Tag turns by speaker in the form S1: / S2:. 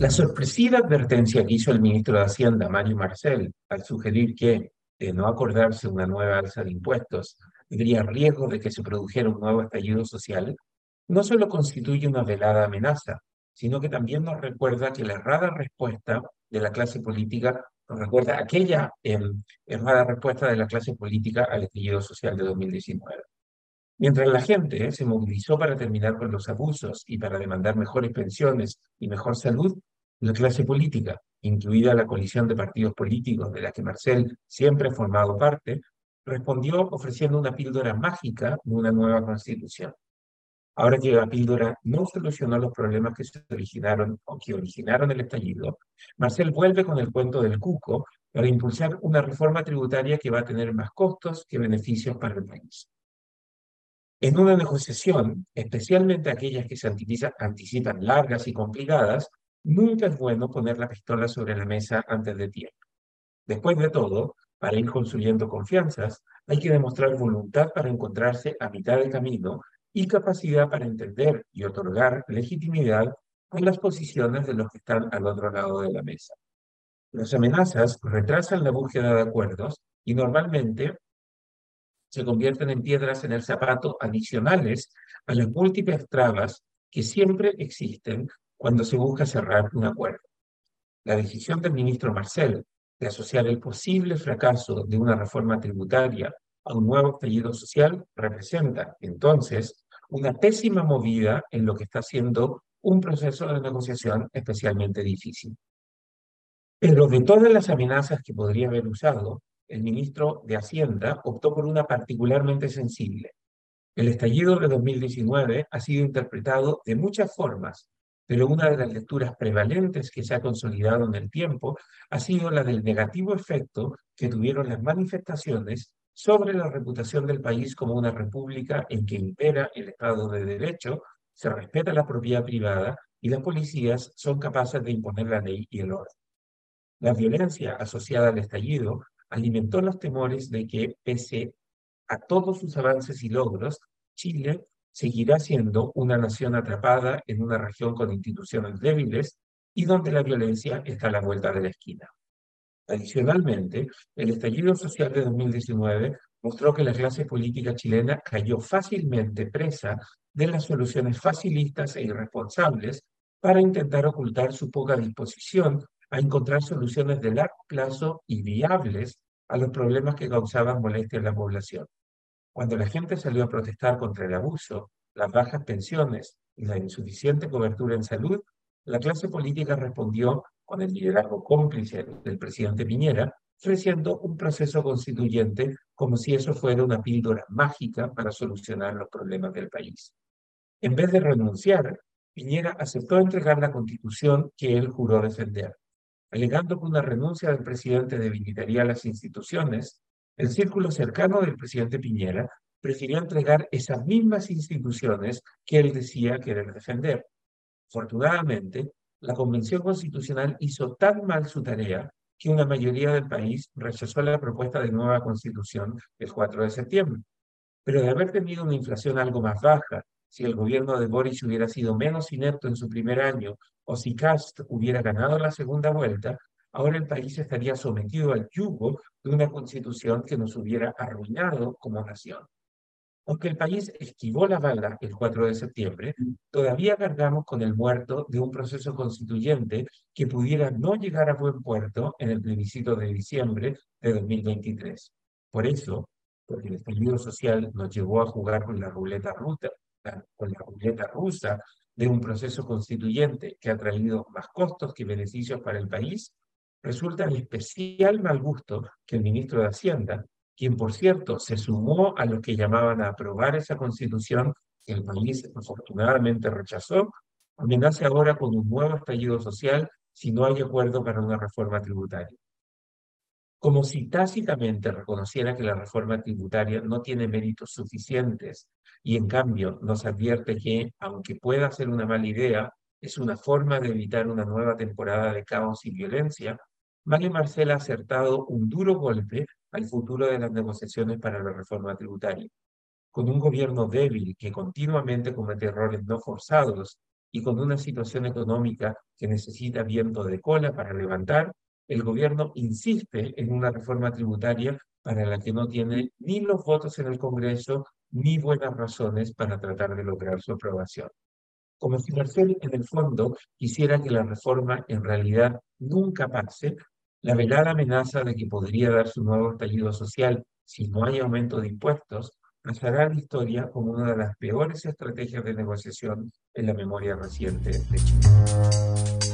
S1: La sorpresiva advertencia que hizo el ministro de Hacienda, Mario Marcel, al sugerir que, de no acordarse una nueva alza de impuestos, habría riesgo de que se produjera un nuevo estallido social, no solo constituye una velada amenaza, sino que también nos recuerda que la errada respuesta de la clase política, nos recuerda aquella eh, errada respuesta de la clase política al estallido social de 2019. Mientras la gente se movilizó para terminar con los abusos y para demandar mejores pensiones y mejor salud, la clase política, incluida la coalición de partidos políticos de la que Marcel siempre ha formado parte, respondió ofreciendo una píldora mágica de una nueva constitución. Ahora que la píldora no solucionó los problemas que se originaron o que originaron el estallido, Marcel vuelve con el cuento del cuco para impulsar una reforma tributaria que va a tener más costos que beneficios para el país. En una negociación, especialmente aquellas que se anticipan largas y complicadas, nunca es bueno poner la pistola sobre la mesa antes de tiempo. Después de todo, para ir construyendo confianzas, hay que demostrar voluntad para encontrarse a mitad de camino y capacidad para entender y otorgar legitimidad a las posiciones de los que están al otro lado de la mesa. Las amenazas retrasan la búsqueda de acuerdos y normalmente se convierten en piedras en el zapato adicionales a las múltiples trabas que siempre existen cuando se busca cerrar un acuerdo. La decisión del ministro Marcel de asociar el posible fracaso de una reforma tributaria a un nuevo apellido social representa, entonces, una pésima movida en lo que está siendo un proceso de negociación especialmente difícil. Pero de todas las amenazas que podría haber usado, el ministro de Hacienda optó por una particularmente sensible. El estallido de 2019 ha sido interpretado de muchas formas, pero una de las lecturas prevalentes que se ha consolidado en el tiempo ha sido la del negativo efecto que tuvieron las manifestaciones sobre la reputación del país como una república en que impera el Estado de Derecho, se respeta la propiedad privada y las policías son capaces de imponer la ley y el orden. La violencia asociada al estallido alimentó los temores de que, pese a todos sus avances y logros, Chile seguirá siendo una nación atrapada en una región con instituciones débiles y donde la violencia está a la vuelta de la esquina. Adicionalmente, el estallido social de 2019 mostró que la clase política chilena cayó fácilmente presa de las soluciones facilistas e irresponsables para intentar ocultar su poca disposición a encontrar soluciones de largo plazo y viables a los problemas que causaban molestia en la población. Cuando la gente salió a protestar contra el abuso, las bajas pensiones y la insuficiente cobertura en salud, la clase política respondió con el liderazgo cómplice del presidente Piñera, ofreciendo un proceso constituyente como si eso fuera una píldora mágica para solucionar los problemas del país. En vez de renunciar, Piñera aceptó entregar la constitución que él juró defender. Alegando que una renuncia del presidente debilitaría las instituciones, el círculo cercano del presidente Piñera prefirió entregar esas mismas instituciones que él decía querer defender. Afortunadamente, la Convención Constitucional hizo tan mal su tarea que una mayoría del país rechazó la propuesta de nueva constitución el 4 de septiembre. Pero de haber tenido una inflación algo más baja, si el gobierno de Boris hubiera sido menos inepto en su primer año o si Cast hubiera ganado la segunda vuelta, ahora el país estaría sometido al yugo de una constitución que nos hubiera arruinado como nación. Aunque el país esquivó la bala el 4 de septiembre, todavía cargamos con el muerto de un proceso constituyente que pudiera no llegar a buen puerto en el plebiscito de diciembre de 2023. Por eso, porque el estallido social nos llevó a jugar con la ruleta rusa, con la ruleta rusa de un proceso constituyente que ha traído más costos que beneficios para el país, resulta de especial mal gusto que el ministro de Hacienda quien por cierto se sumó a los que llamaban a aprobar esa constitución que el país afortunadamente rechazó, amenaza ahora con un nuevo estallido social si no hay acuerdo para una reforma tributaria. Como si tácitamente reconociera que la reforma tributaria no tiene méritos suficientes y en cambio nos advierte que, aunque pueda ser una mala idea, es una forma de evitar una nueva temporada de caos y violencia, Mario Marcel ha acertado un duro golpe al futuro de las negociaciones para la reforma tributaria. Con un gobierno débil que continuamente comete errores no forzados y con una situación económica que necesita viento de cola para levantar, el gobierno insiste en una reforma tributaria para la que no tiene ni los votos en el Congreso ni buenas razones para tratar de lograr su aprobación. Como si Marcel en el fondo quisiera que la reforma en realidad nunca pase, la velada amenaza de que podría darse un nuevo estallido social si no hay aumento de impuestos pasará a la historia como una de las peores estrategias de negociación en la memoria reciente de Chile.